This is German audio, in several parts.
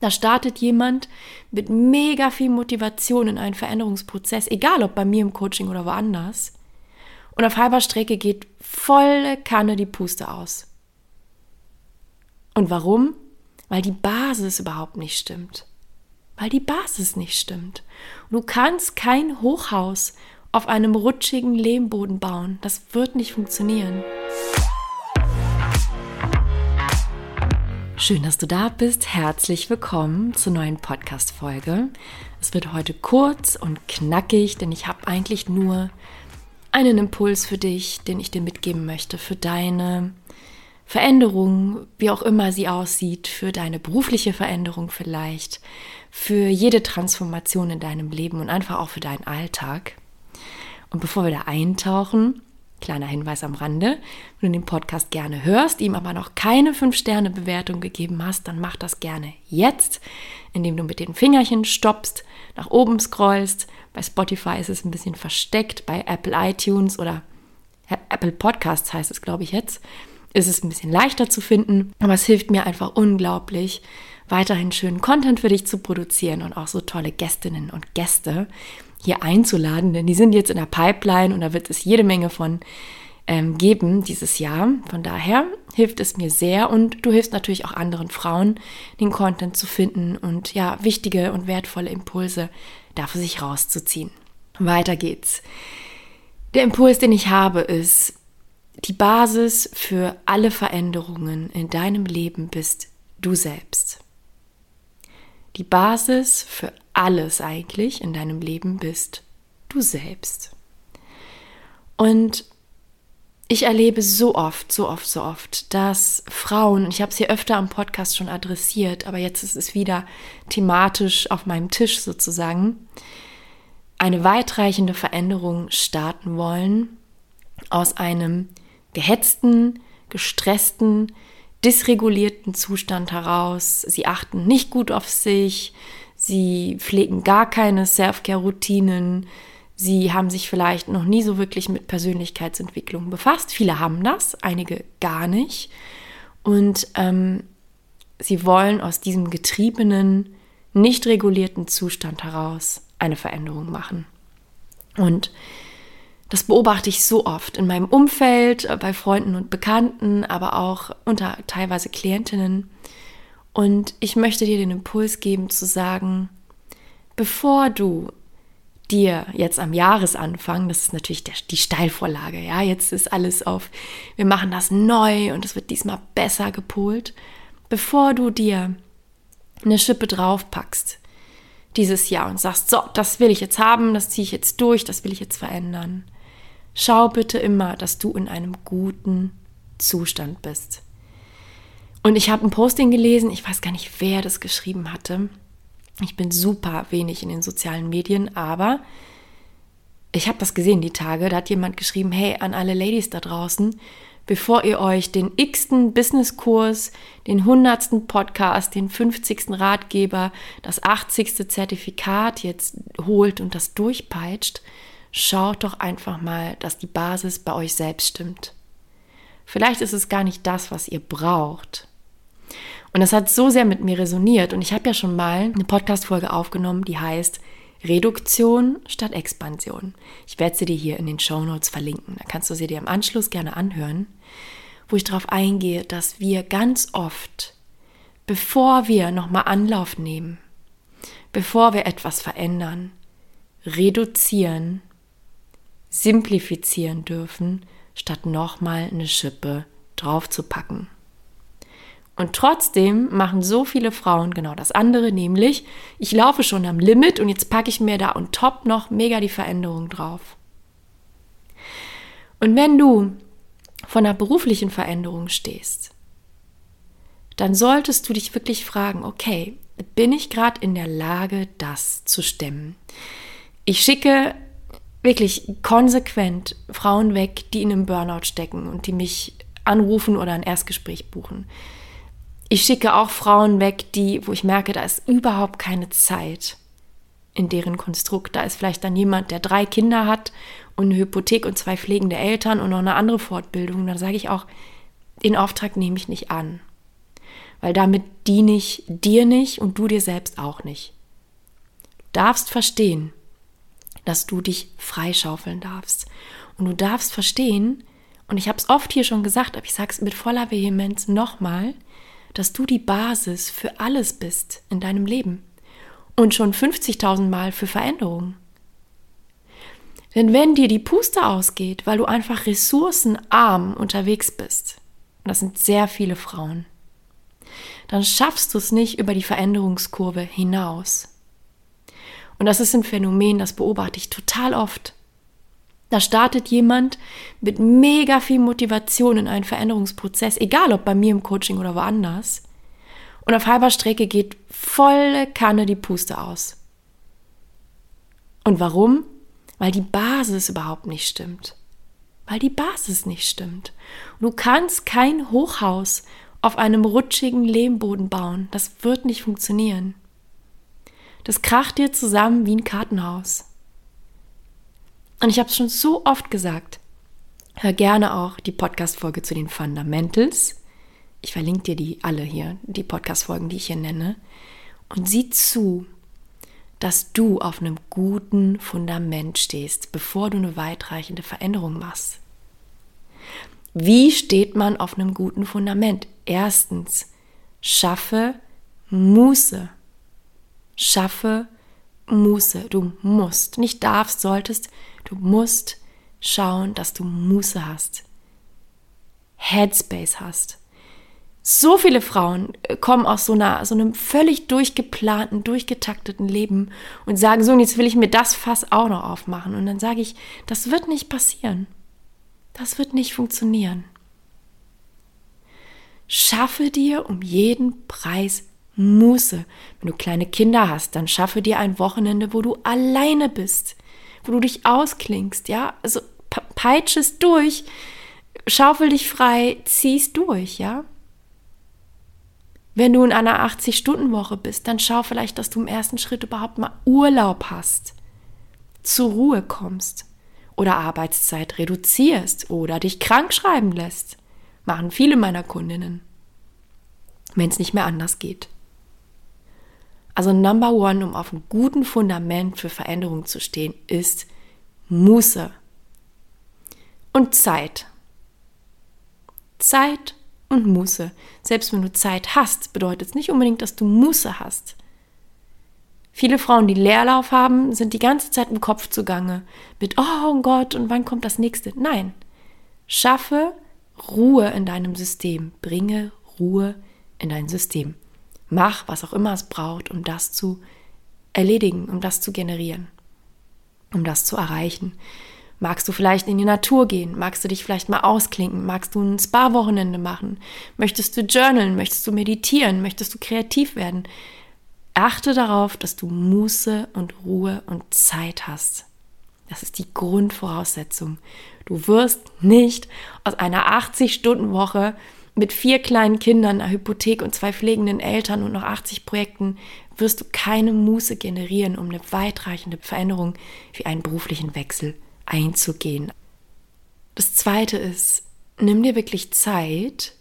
Da startet jemand mit mega viel Motivation in einen Veränderungsprozess, egal ob bei mir im Coaching oder woanders. Und auf halber Strecke geht volle Kanne die Puste aus. Und warum? Weil die Basis überhaupt nicht stimmt. Weil die Basis nicht stimmt. Du kannst kein Hochhaus auf einem rutschigen Lehmboden bauen. Das wird nicht funktionieren. Schön, dass du da bist. Herzlich willkommen zur neuen Podcast-Folge. Es wird heute kurz und knackig, denn ich habe eigentlich nur einen Impuls für dich, den ich dir mitgeben möchte, für deine Veränderung, wie auch immer sie aussieht, für deine berufliche Veränderung vielleicht, für jede Transformation in deinem Leben und einfach auch für deinen Alltag. Und bevor wir da eintauchen, Kleiner Hinweis am Rande, wenn du den Podcast gerne hörst, ihm aber noch keine 5-Sterne-Bewertung gegeben hast, dann mach das gerne jetzt, indem du mit den Fingerchen stoppst, nach oben scrollst. Bei Spotify ist es ein bisschen versteckt, bei Apple iTunes oder Apple Podcasts heißt es, glaube ich, jetzt, ist es ein bisschen leichter zu finden. Aber es hilft mir einfach unglaublich, weiterhin schönen Content für dich zu produzieren und auch so tolle Gästinnen und Gäste hier einzuladen, denn die sind jetzt in der Pipeline und da wird es jede Menge von ähm, geben dieses Jahr. Von daher hilft es mir sehr und du hilfst natürlich auch anderen Frauen, den Content zu finden und ja, wichtige und wertvolle Impulse dafür sich rauszuziehen. Weiter geht's. Der Impuls, den ich habe, ist, die Basis für alle Veränderungen in deinem Leben bist du selbst. Die Basis für alles eigentlich in deinem Leben bist du selbst. Und ich erlebe so oft, so oft, so oft, dass Frauen, ich habe es hier öfter am Podcast schon adressiert, aber jetzt ist es wieder thematisch auf meinem Tisch sozusagen, eine weitreichende Veränderung starten wollen aus einem gehetzten, gestressten, dysregulierten Zustand heraus. Sie achten nicht gut auf sich, sie pflegen gar keine Self-Care-Routinen, sie haben sich vielleicht noch nie so wirklich mit Persönlichkeitsentwicklung befasst. Viele haben das, einige gar nicht. Und ähm, sie wollen aus diesem getriebenen, nicht regulierten Zustand heraus eine Veränderung machen. Und das beobachte ich so oft in meinem Umfeld, äh, bei Freunden und Bekannten, aber auch unter teilweise Klientinnen. Und ich möchte dir den Impuls geben zu sagen, bevor du dir jetzt am Jahresanfang, das ist natürlich der, die Steilvorlage, ja, jetzt ist alles auf, wir machen das neu und es wird diesmal besser gepolt, bevor du dir eine Schippe draufpackst dieses Jahr und sagst, so, das will ich jetzt haben, das ziehe ich jetzt durch, das will ich jetzt verändern. Schau bitte immer, dass du in einem guten Zustand bist. Und ich habe ein Posting gelesen, ich weiß gar nicht, wer das geschrieben hatte. Ich bin super wenig in den sozialen Medien, aber ich habe das gesehen die Tage. Da hat jemand geschrieben, hey, an alle Ladies da draußen, bevor ihr euch den x-ten Businesskurs, den hundertsten Podcast, den 50. Ratgeber, das 80. Zertifikat jetzt holt und das durchpeitscht, schaut doch einfach mal, dass die Basis bei euch selbst stimmt. Vielleicht ist es gar nicht das, was ihr braucht. Und das hat so sehr mit mir resoniert. Und ich habe ja schon mal eine Podcast-Folge aufgenommen, die heißt Reduktion statt Expansion. Ich werde sie dir hier in den Show Notes verlinken. Da kannst du sie dir im Anschluss gerne anhören, wo ich darauf eingehe, dass wir ganz oft, bevor wir nochmal Anlauf nehmen, bevor wir etwas verändern, reduzieren simplifizieren dürfen, statt nochmal eine Schippe draufzupacken. Und trotzdem machen so viele Frauen genau das andere, nämlich ich laufe schon am Limit und jetzt packe ich mir da und top noch mega die Veränderung drauf. Und wenn du von einer beruflichen Veränderung stehst, dann solltest du dich wirklich fragen, okay, bin ich gerade in der Lage, das zu stemmen? Ich schicke wirklich konsequent Frauen weg, die in einem Burnout stecken und die mich anrufen oder ein Erstgespräch buchen. Ich schicke auch Frauen weg, die, wo ich merke, da ist überhaupt keine Zeit in deren Konstrukt. Da ist vielleicht dann jemand, der drei Kinder hat und eine Hypothek und zwei pflegende Eltern und noch eine andere Fortbildung. Da sage ich auch, den Auftrag nehme ich nicht an. weil damit diene ich dir nicht und du dir selbst auch nicht. Du darfst verstehen, dass du dich freischaufeln darfst. Und du darfst verstehen, und ich habe es oft hier schon gesagt, aber ich sage es mit voller Vehemenz nochmal, dass du die Basis für alles bist in deinem Leben und schon 50.000 Mal für Veränderungen. Denn wenn dir die Puste ausgeht, weil du einfach ressourcenarm unterwegs bist, und das sind sehr viele Frauen, dann schaffst du es nicht über die Veränderungskurve hinaus. Und das ist ein Phänomen, das beobachte ich total oft. Da startet jemand mit mega viel Motivation in einen Veränderungsprozess, egal ob bei mir im Coaching oder woanders. Und auf halber Strecke geht volle Kanne die Puste aus. Und warum? Weil die Basis überhaupt nicht stimmt. Weil die Basis nicht stimmt. Du kannst kein Hochhaus auf einem rutschigen Lehmboden bauen. Das wird nicht funktionieren. Das kracht dir zusammen wie ein Kartenhaus. Und ich habe es schon so oft gesagt. Hör gerne auch die Podcast-Folge zu den Fundamentals. Ich verlinke dir die alle hier, die Podcast-Folgen, die ich hier nenne. Und sieh zu, dass du auf einem guten Fundament stehst, bevor du eine weitreichende Veränderung machst. Wie steht man auf einem guten Fundament? Erstens, schaffe Muße. Schaffe Muße. Du musst, nicht darfst, solltest, du musst schauen, dass du Muße hast. Headspace hast. So viele Frauen äh, kommen aus so, einer, so einem völlig durchgeplanten, durchgetakteten Leben und sagen so, und jetzt will ich mir das Fass auch noch aufmachen. Und dann sage ich, das wird nicht passieren. Das wird nicht funktionieren. Schaffe dir um jeden Preis Muße. Wenn du kleine Kinder hast, dann schaffe dir ein Wochenende, wo du alleine bist, wo du dich ausklingst, ja? Also peitsch es durch, schaufel dich frei, zieh's durch, ja? Wenn du in einer 80-Stunden-Woche bist, dann schau vielleicht, dass du im ersten Schritt überhaupt mal Urlaub hast, zur Ruhe kommst oder Arbeitszeit reduzierst oder dich krank schreiben lässt. Machen viele meiner Kundinnen, wenn es nicht mehr anders geht. Also Number One, um auf einem guten Fundament für Veränderung zu stehen, ist Muße und Zeit. Zeit und Muße. Selbst wenn du Zeit hast, bedeutet es nicht unbedingt, dass du Muße hast. Viele Frauen, die Leerlauf haben, sind die ganze Zeit im Kopf zugange mit, oh Gott, und wann kommt das nächste? Nein. Schaffe Ruhe in deinem System. Bringe Ruhe in dein System. Mach, was auch immer es braucht, um das zu erledigen, um das zu generieren, um das zu erreichen. Magst du vielleicht in die Natur gehen? Magst du dich vielleicht mal ausklinken? Magst du ein Spa-Wochenende machen? Möchtest du journalen? Möchtest du meditieren? Möchtest du kreativ werden? Achte darauf, dass du Muße und Ruhe und Zeit hast. Das ist die Grundvoraussetzung. Du wirst nicht aus einer 80-Stunden-Woche mit vier kleinen Kindern, einer Hypothek und zwei pflegenden Eltern und noch 80 Projekten wirst du keine Muße generieren, um eine weitreichende Veränderung wie einen beruflichen Wechsel einzugehen. Das zweite ist, nimm dir wirklich Zeit,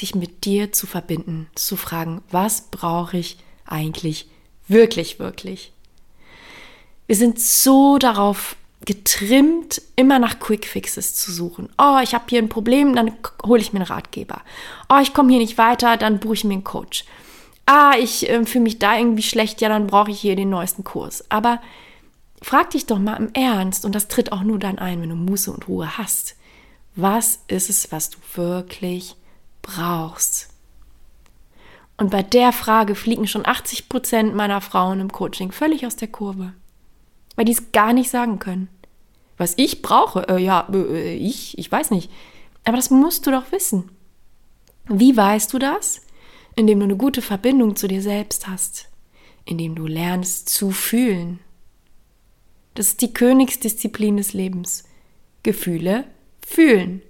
dich mit dir zu verbinden, zu fragen, was brauche ich eigentlich wirklich, wirklich. Wir sind so darauf getrimmt, immer nach Quick Fixes zu suchen. Oh, ich habe hier ein Problem, dann hole ich mir einen Ratgeber. Oh, ich komme hier nicht weiter, dann buche ich mir einen Coach. Ah, ich äh, fühle mich da irgendwie schlecht, ja, dann brauche ich hier den neuesten Kurs. Aber frag dich doch mal im Ernst, und das tritt auch nur dann ein, wenn du Muße und Ruhe hast. Was ist es, was du wirklich brauchst? Und bei der Frage fliegen schon 80 Prozent meiner Frauen im Coaching völlig aus der Kurve, weil die es gar nicht sagen können. Was ich brauche, äh, ja, äh, ich, ich weiß nicht. Aber das musst du doch wissen. Wie weißt du das? Indem du eine gute Verbindung zu dir selbst hast, indem du lernst zu fühlen. Das ist die Königsdisziplin des Lebens. Gefühle fühlen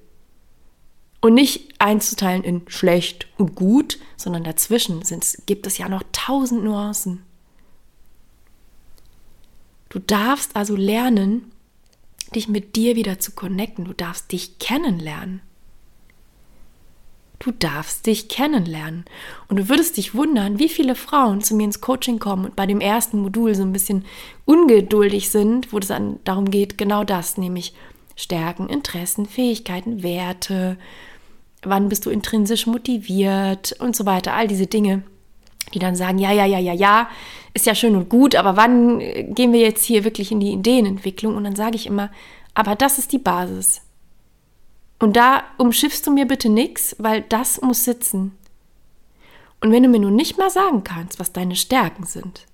und nicht einzuteilen in schlecht und gut, sondern dazwischen gibt es ja noch tausend Nuancen. Du darfst also lernen, dich mit dir wieder zu connecten. Du darfst dich kennenlernen. Du darfst dich kennenlernen. Und du würdest dich wundern, wie viele Frauen zu mir ins Coaching kommen und bei dem ersten Modul so ein bisschen ungeduldig sind, wo es dann darum geht, genau das, nämlich Stärken, Interessen, Fähigkeiten, Werte, wann bist du intrinsisch motiviert und so weiter, all diese Dinge, die dann sagen, ja, ja, ja, ja, ja, ist ja schön und gut, aber wann gehen wir jetzt hier wirklich in die Ideenentwicklung? Und dann sage ich immer, aber das ist die Basis. Und da umschiffst du mir bitte nichts, weil das muss sitzen. Und wenn du mir nun nicht mal sagen kannst, was deine Stärken sind,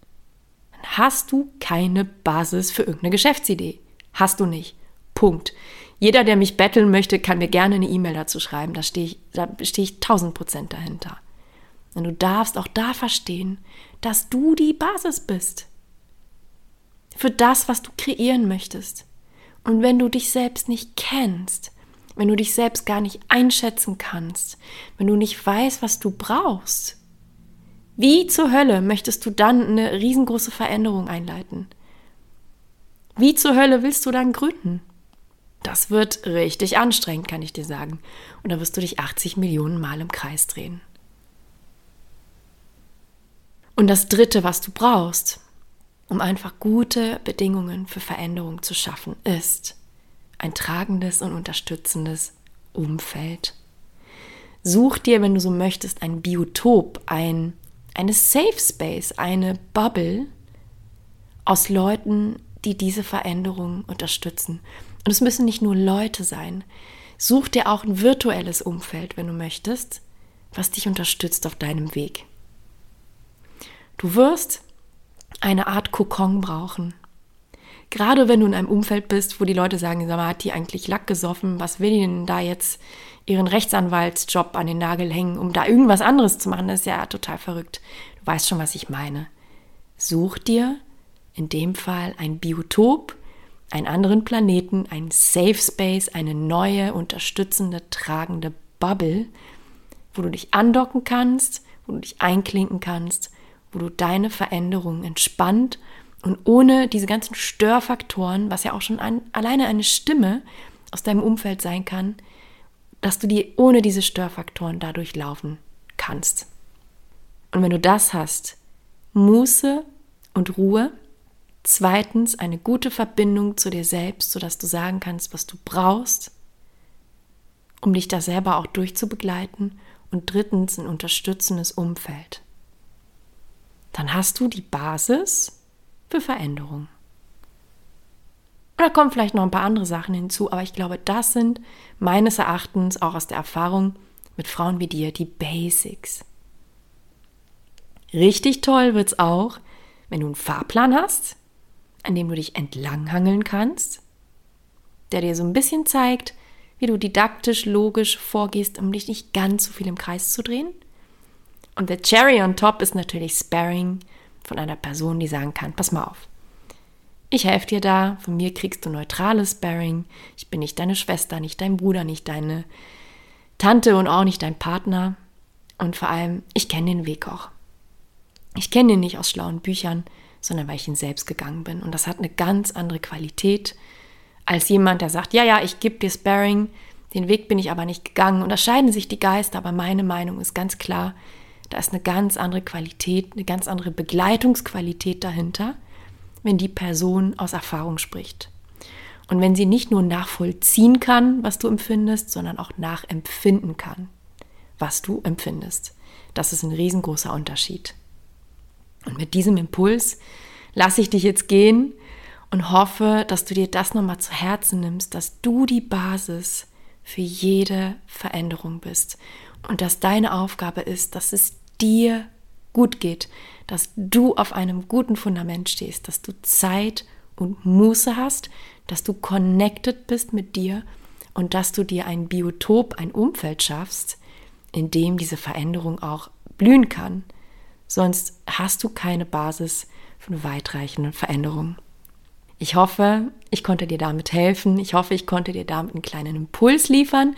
dann hast du keine Basis für irgendeine Geschäftsidee. Hast du nicht. Punkt. Jeder, der mich betteln möchte, kann mir gerne eine E-Mail dazu schreiben. Da stehe ich, da stehe ich tausend Prozent dahinter. Und du darfst auch da verstehen, dass du die Basis bist. Für das, was du kreieren möchtest. Und wenn du dich selbst nicht kennst, wenn du dich selbst gar nicht einschätzen kannst, wenn du nicht weißt, was du brauchst, wie zur Hölle möchtest du dann eine riesengroße Veränderung einleiten? Wie zur Hölle willst du dann gründen? Das wird richtig anstrengend, kann ich dir sagen. Und da wirst du dich 80 Millionen Mal im Kreis drehen. Und das Dritte, was du brauchst, um einfach gute Bedingungen für Veränderung zu schaffen, ist ein tragendes und unterstützendes Umfeld. Such dir, wenn du so möchtest, ein Biotop, ein, eine Safe Space, eine Bubble aus Leuten, die diese Veränderung unterstützen. Und es müssen nicht nur Leute sein. Such dir auch ein virtuelles Umfeld, wenn du möchtest, was dich unterstützt auf deinem Weg. Du wirst eine Art Kokon brauchen. Gerade wenn du in einem Umfeld bist, wo die Leute sagen, sag mal, hat die eigentlich Lack gesoffen, was will die denn da jetzt ihren Rechtsanwaltsjob an den Nagel hängen, um da irgendwas anderes zu machen, das ist ja total verrückt. Du weißt schon, was ich meine. Such dir in dem Fall ein Biotop, einen anderen Planeten, ein Safe Space, eine neue, unterstützende, tragende Bubble, wo du dich andocken kannst, wo du dich einklinken kannst, wo du deine Veränderungen entspannt und ohne diese ganzen Störfaktoren, was ja auch schon ein, alleine eine Stimme aus deinem Umfeld sein kann, dass du die ohne diese Störfaktoren dadurch laufen kannst. Und wenn du das hast, Muße und Ruhe, Zweitens eine gute Verbindung zu dir selbst, sodass du sagen kannst, was du brauchst, um dich da selber auch durchzubegleiten. Und drittens ein unterstützendes Umfeld. Dann hast du die Basis für Veränderung. Und da kommen vielleicht noch ein paar andere Sachen hinzu, aber ich glaube, das sind meines Erachtens auch aus der Erfahrung mit Frauen wie dir die Basics. Richtig toll wird es auch, wenn du einen Fahrplan hast, an dem du dich entlanghangeln kannst, der dir so ein bisschen zeigt, wie du didaktisch, logisch vorgehst, um dich nicht ganz so viel im Kreis zu drehen. Und der Cherry on top ist natürlich Sparring von einer Person, die sagen kann, pass mal auf. Ich helfe dir da, von mir kriegst du neutrales Sparring. Ich bin nicht deine Schwester, nicht dein Bruder, nicht deine Tante und auch nicht dein Partner. Und vor allem, ich kenne den Weg auch. Ich kenne ihn nicht aus schlauen Büchern, sondern weil ich ihn selbst gegangen bin. Und das hat eine ganz andere Qualität als jemand, der sagt, ja, ja, ich gebe dir Sparring, den Weg bin ich aber nicht gegangen. Und da scheiden sich die Geister, aber meine Meinung ist ganz klar, da ist eine ganz andere Qualität, eine ganz andere Begleitungsqualität dahinter, wenn die Person aus Erfahrung spricht. Und wenn sie nicht nur nachvollziehen kann, was du empfindest, sondern auch nachempfinden kann, was du empfindest. Das ist ein riesengroßer Unterschied. Und mit diesem Impuls lasse ich dich jetzt gehen und hoffe, dass du dir das nochmal zu Herzen nimmst, dass du die Basis für jede Veränderung bist und dass deine Aufgabe ist, dass es dir gut geht, dass du auf einem guten Fundament stehst, dass du Zeit und Muße hast, dass du connected bist mit dir und dass du dir ein Biotop, ein Umfeld schaffst, in dem diese Veränderung auch blühen kann sonst hast du keine Basis für eine weitreichende Veränderung. Ich hoffe, ich konnte dir damit helfen. Ich hoffe, ich konnte dir damit einen kleinen Impuls liefern.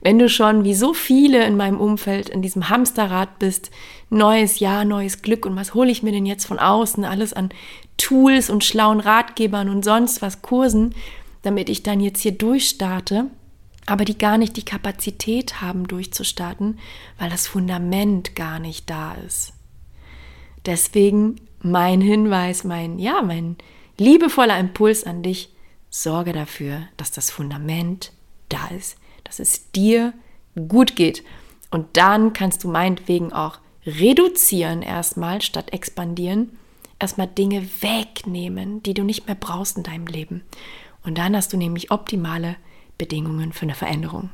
Wenn du schon wie so viele in meinem Umfeld in diesem Hamsterrad bist, neues Jahr, neues Glück und was hole ich mir denn jetzt von außen alles an Tools und schlauen Ratgebern und sonst was Kursen, damit ich dann jetzt hier durchstarte, aber die gar nicht die Kapazität haben, durchzustarten, weil das Fundament gar nicht da ist. Deswegen mein Hinweis, mein, ja, mein liebevoller Impuls an dich, sorge dafür, dass das Fundament da ist, dass es dir gut geht. Und dann kannst du meinetwegen auch reduzieren erstmal statt expandieren, erstmal Dinge wegnehmen, die du nicht mehr brauchst in deinem Leben. Und dann hast du nämlich optimale Bedingungen für eine Veränderung.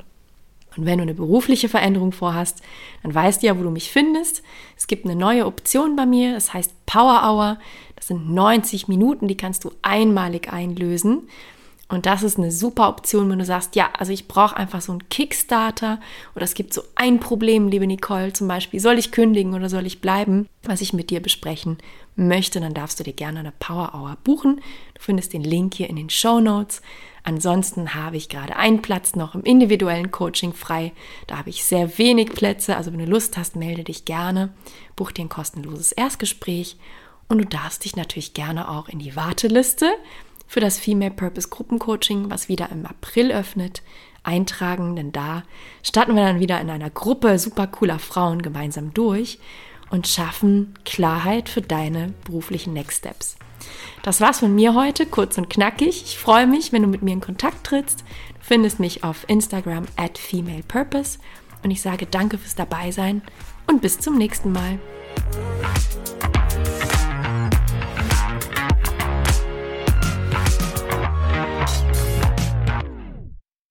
Und wenn du eine berufliche Veränderung vorhast, dann weißt du ja, wo du mich findest. Es gibt eine neue Option bei mir, das heißt Power Hour. Das sind 90 Minuten, die kannst du einmalig einlösen. Und das ist eine super Option, wenn du sagst, ja, also ich brauche einfach so einen Kickstarter oder es gibt so ein Problem, liebe Nicole, zum Beispiel, soll ich kündigen oder soll ich bleiben, was ich mit dir besprechen möchte, dann darfst du dir gerne eine Power Hour buchen. Du findest den Link hier in den Show Notes. Ansonsten habe ich gerade einen Platz noch im individuellen Coaching frei. Da habe ich sehr wenig Plätze. Also wenn du Lust hast, melde dich gerne. Buch dir ein kostenloses Erstgespräch. Und du darfst dich natürlich gerne auch in die Warteliste für das Female Purpose Gruppencoaching, was wieder im April öffnet, eintragen. Denn da starten wir dann wieder in einer Gruppe super cooler Frauen gemeinsam durch und schaffen Klarheit für deine beruflichen Next Steps. Das war's von mir heute, kurz und knackig. Ich freue mich, wenn du mit mir in Kontakt trittst. Du findest mich auf Instagram at FemalePurpose und ich sage danke fürs Dabeisein und bis zum nächsten Mal.